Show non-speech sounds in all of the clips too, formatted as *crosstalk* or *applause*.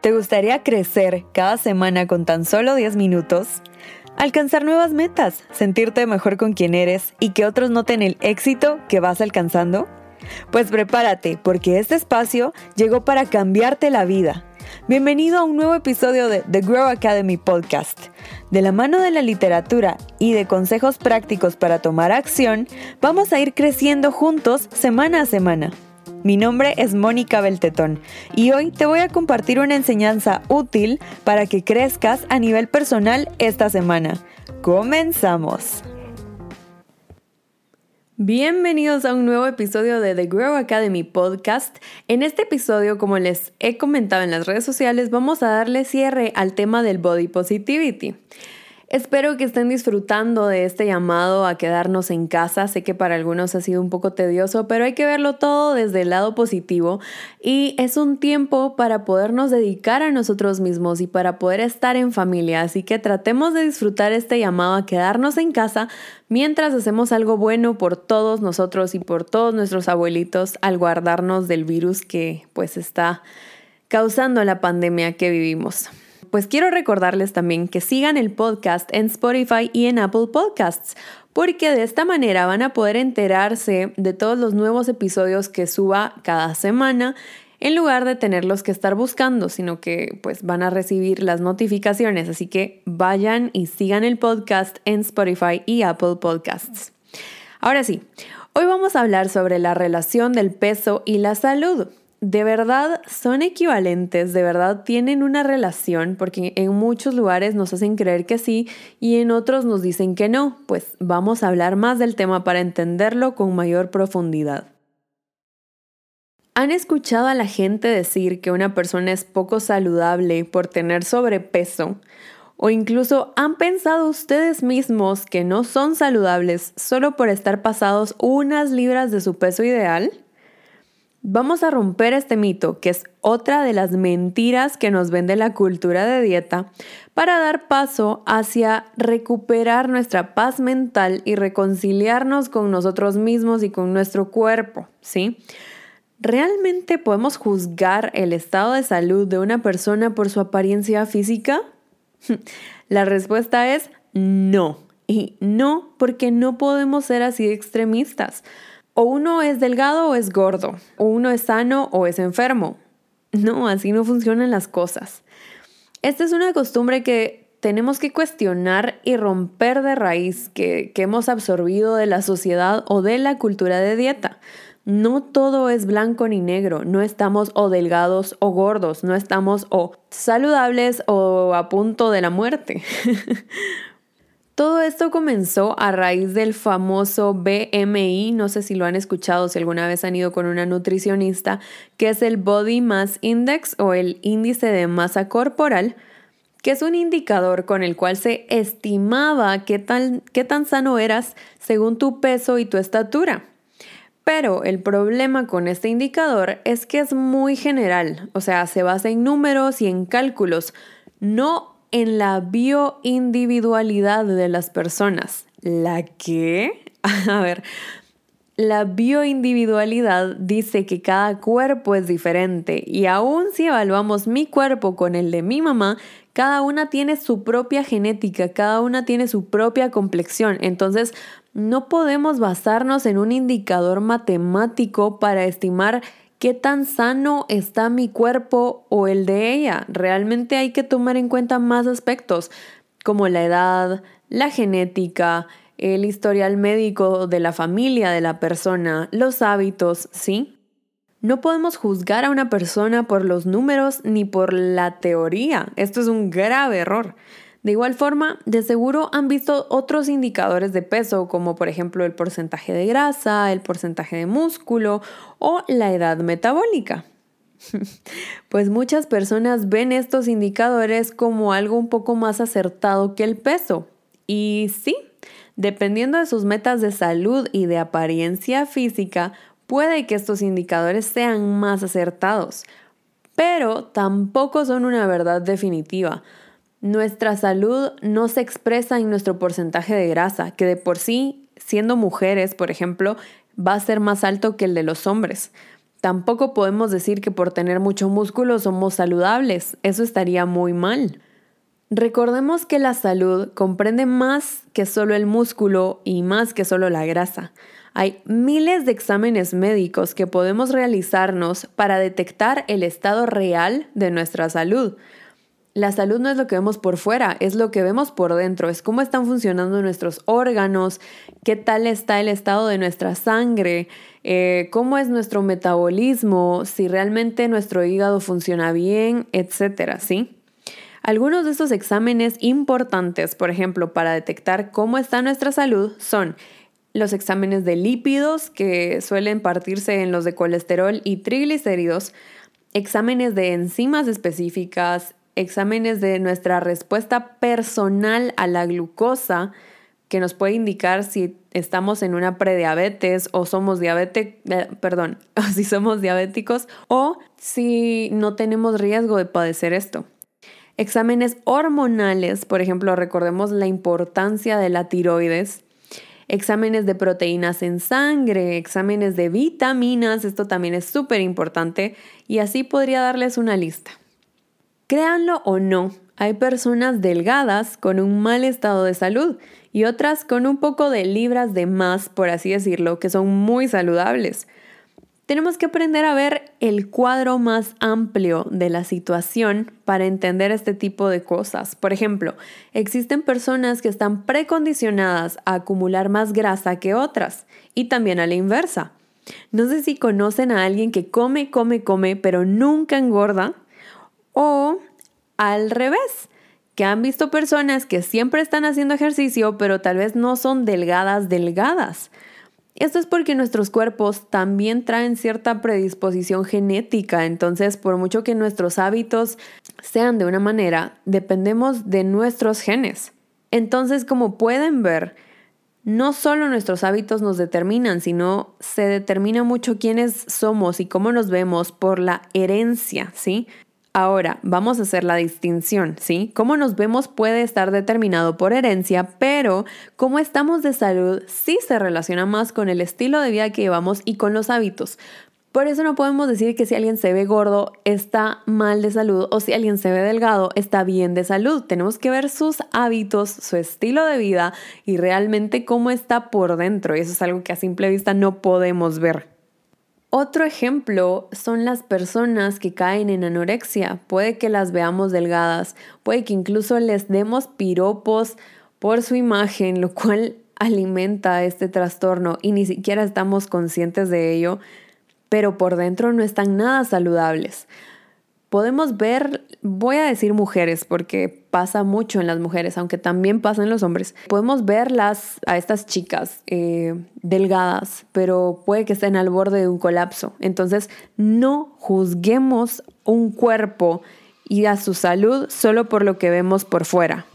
¿Te gustaría crecer cada semana con tan solo 10 minutos? Alcanzar nuevas metas, sentirte mejor con quien eres y que otros noten el éxito que vas alcanzando? Pues prepárate, porque este espacio llegó para cambiarte la vida. Bienvenido a un nuevo episodio de The Grow Academy Podcast. De la mano de la literatura y de consejos prácticos para tomar acción, vamos a ir creciendo juntos semana a semana. Mi nombre es Mónica Beltetón y hoy te voy a compartir una enseñanza útil para que crezcas a nivel personal esta semana. ¡Comenzamos! Bienvenidos a un nuevo episodio de The Grow Academy Podcast. En este episodio, como les he comentado en las redes sociales, vamos a darle cierre al tema del body positivity. Espero que estén disfrutando de este llamado a quedarnos en casa. Sé que para algunos ha sido un poco tedioso, pero hay que verlo todo desde el lado positivo y es un tiempo para podernos dedicar a nosotros mismos y para poder estar en familia. Así que tratemos de disfrutar este llamado a quedarnos en casa mientras hacemos algo bueno por todos nosotros y por todos nuestros abuelitos al guardarnos del virus que pues está causando la pandemia que vivimos pues quiero recordarles también que sigan el podcast en Spotify y en Apple Podcasts, porque de esta manera van a poder enterarse de todos los nuevos episodios que suba cada semana en lugar de tenerlos que estar buscando, sino que pues van a recibir las notificaciones, así que vayan y sigan el podcast en Spotify y Apple Podcasts. Ahora sí, hoy vamos a hablar sobre la relación del peso y la salud de verdad son equivalentes, de verdad tienen una relación, porque en muchos lugares nos hacen creer que sí y en otros nos dicen que no. Pues vamos a hablar más del tema para entenderlo con mayor profundidad. ¿Han escuchado a la gente decir que una persona es poco saludable por tener sobrepeso? ¿O incluso han pensado ustedes mismos que no son saludables solo por estar pasados unas libras de su peso ideal? Vamos a romper este mito, que es otra de las mentiras que nos vende la cultura de dieta, para dar paso hacia recuperar nuestra paz mental y reconciliarnos con nosotros mismos y con nuestro cuerpo, ¿sí? ¿Realmente podemos juzgar el estado de salud de una persona por su apariencia física? *laughs* La respuesta es no. Y no porque no podemos ser así extremistas. O uno es delgado o es gordo, o uno es sano o es enfermo. No, así no funcionan las cosas. Esta es una costumbre que tenemos que cuestionar y romper de raíz que, que hemos absorbido de la sociedad o de la cultura de dieta. No todo es blanco ni negro, no estamos o delgados o gordos, no estamos o saludables o a punto de la muerte. *laughs* Todo esto comenzó a raíz del famoso BMI, no sé si lo han escuchado, si alguna vez han ido con una nutricionista, que es el Body Mass Index o el índice de masa corporal, que es un indicador con el cual se estimaba qué tan, qué tan sano eras según tu peso y tu estatura. Pero el problema con este indicador es que es muy general, o sea, se basa en números y en cálculos, no en la bioindividualidad de las personas. ¿La qué? *laughs* A ver, la bioindividualidad dice que cada cuerpo es diferente y aun si evaluamos mi cuerpo con el de mi mamá, cada una tiene su propia genética, cada una tiene su propia complexión. Entonces, no podemos basarnos en un indicador matemático para estimar qué tan sano está mi cuerpo o el de ella. Realmente hay que tomar en cuenta más aspectos como la edad, la genética, el historial médico de la familia de la persona, los hábitos, ¿sí? No podemos juzgar a una persona por los números ni por la teoría. Esto es un grave error. De igual forma, de seguro han visto otros indicadores de peso, como por ejemplo el porcentaje de grasa, el porcentaje de músculo o la edad metabólica. *laughs* Pues muchas personas ven estos indicadores como algo un poco más acertado que el peso. Y sí, dependiendo de sus metas de salud y de apariencia física, puede que estos indicadores sean más acertados, pero tampoco son una verdad definitiva. Nuestra salud no se expresa en nuestro porcentaje de grasa, que de por sí, siendo mujeres, por ejemplo, va a ser más alto que el de los hombres. Tampoco podemos decir que por tener mucho músculo somos saludables, eso estaría muy mal. Recordemos que la salud comprende más que solo el músculo y más que solo la grasa. Hay miles de exámenes médicos que podemos realizarnos para detectar el estado real de nuestra salud. La salud no es lo que vemos por fuera, es lo que vemos por dentro, es cómo están funcionando nuestros órganos, qué tal está el estado de nuestra sangre, eh, cómo es nuestro metabolismo, si realmente nuestro hígado funciona bien, etcétera, ¿sí? Algunos de estos exámenes importantes, por ejemplo, para detectar cómo está nuestra salud, son los exámenes de lípidos, que suelen partirse en los de colesterol y triglicéridos, exámenes de enzimas específicas, exámenes de nuestra respuesta personal a la glucosa, que nos puede indicar si estamos en una prediabetes o somos diabetes, eh, perdón, *laughs* si somos diabéticos o si no tenemos riesgo de padecer esto. Exámenes hormonales, por ejemplo, recordemos la importancia de la tiroides. Exámenes de proteínas en sangre, exámenes de vitaminas, esto también es súper importante y así podría darles una lista. Créanlo o no, hay personas delgadas con un mal estado de salud y otras con un poco de libras de más, por así decirlo, que son muy saludables. Tenemos que aprender a ver el cuadro más amplio de la situación para entender este tipo de cosas. Por ejemplo, existen personas que están precondicionadas a acumular más grasa que otras y también a la inversa. No sé si conocen a alguien que come, come, come, pero nunca engorda o al revés, que han visto personas que siempre están haciendo ejercicio, pero tal vez no son delgadas, delgadas. Esto es porque nuestros cuerpos también traen cierta predisposición genética, entonces por mucho que nuestros hábitos sean de una manera, dependemos de nuestros genes. Entonces, como pueden ver, no solo nuestros hábitos nos determinan, sino se determina mucho quiénes somos y cómo nos vemos por la herencia, ¿sí? Ahora, vamos a hacer la distinción, ¿sí? Cómo nos vemos puede estar determinado por herencia, pero cómo estamos de salud sí se relaciona más con el estilo de vida que llevamos y con los hábitos. Por eso no podemos decir que si alguien se ve gordo está mal de salud o si alguien se ve delgado está bien de salud. Tenemos que ver sus hábitos, su estilo de vida y realmente cómo está por dentro. Y eso es algo que a simple vista no podemos ver. Otro ejemplo son las personas que caen en anorexia. Puede que las veamos delgadas, puede que incluso les demos piropos por su imagen, lo cual *laughs* alimenta este trastorno y ni siquiera estamos conscientes de ello, pero por dentro no están nada saludables podemos ver, voy a decir mujeres porque pasa mucho en las mujeres, aunque también pasa en los hombres, podemos verlas a estas chicas eh, delgadas, pero puede que estén al borde de un colapso. Entonces, no juzguemos un cuerpo y a su salud solo por lo que vemos por fuera.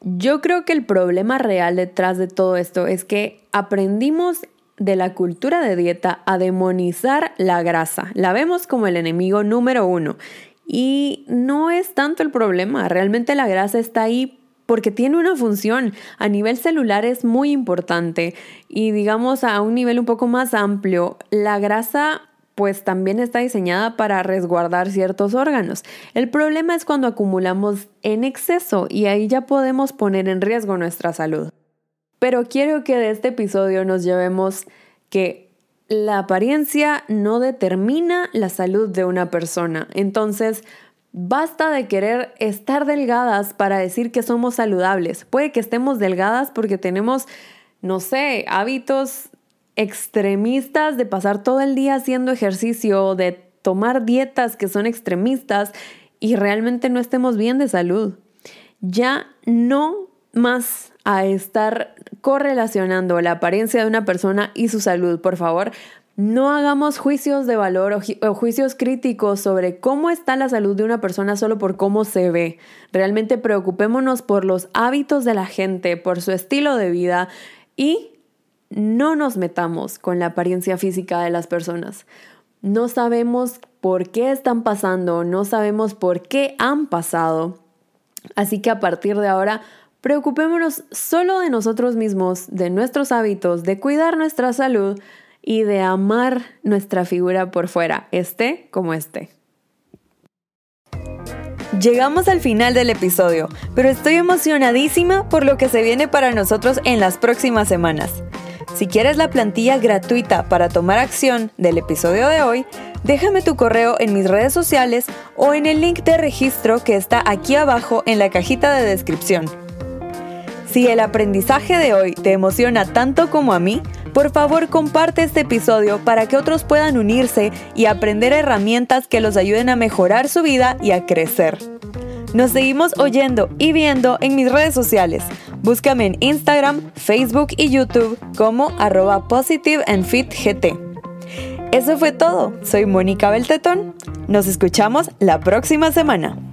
Yo creo que el problema real detrás de todo esto es que aprendimos de la cultura de dieta a demonizar la grasa. La vemos como el enemigo número uno. Y no es tanto el problema, realmente la grasa está ahí porque tiene una función a nivel celular es muy importante y digamos a un nivel un poco más amplio, la grasa pues también está diseñada para resguardar ciertos órganos. El problema es cuando acumulamos en exceso y ahí ya podemos poner en riesgo nuestra salud. Pero quiero que de este episodio nos llevemos que la apariencia no determina la salud de una persona. Entonces, basta de querer estar delgadas para decir que somos saludables. Puede que estemos delgadas porque tenemos, no sé, hábitos extremistas de pasar todo el día haciendo ejercicio, de tomar dietas que son extremistas y realmente no estemos bien de salud. Ya no más a estar correlacionando la apariencia de una persona y su salud. Por favor, no hagamos juicios de valor o, juicios críticos sobre cómo está la salud de una persona solo por cómo se ve. Realmente preocupémonos por los hábitos de la gente, por su estilo de vida y no nos metamos con la apariencia física de las personas. No sabemos por qué están pasando, no sabemos por qué han pasado. Así que a partir de ahora Preocupémonos solo de nosotros mismos, de nuestros hábitos, de cuidar nuestra salud y de amar nuestra figura por fuera, esté como esté. Llegamos al final del episodio, pero estoy emocionadísima por lo que se viene para nosotros en las próximas semanas. Si quieres la plantilla gratuita para tomar acción del episodio de hoy, déjame tu correo en mis redes sociales o en el link de registro que está aquí abajo en la cajita de descripción. Si el aprendizaje de hoy te emociona tanto como a mí, por favor comparte este episodio para que otros puedan unirse y aprender herramientas que los ayuden a mejorar su vida y a crecer. Nos seguimos oyendo y viendo en mis redes sociales. Búscame en Instagram, Facebook y YouTube como arroba positive fit gt. Eso fue todo. Soy Mónica Beltetón. Nos escuchamos la próxima semana.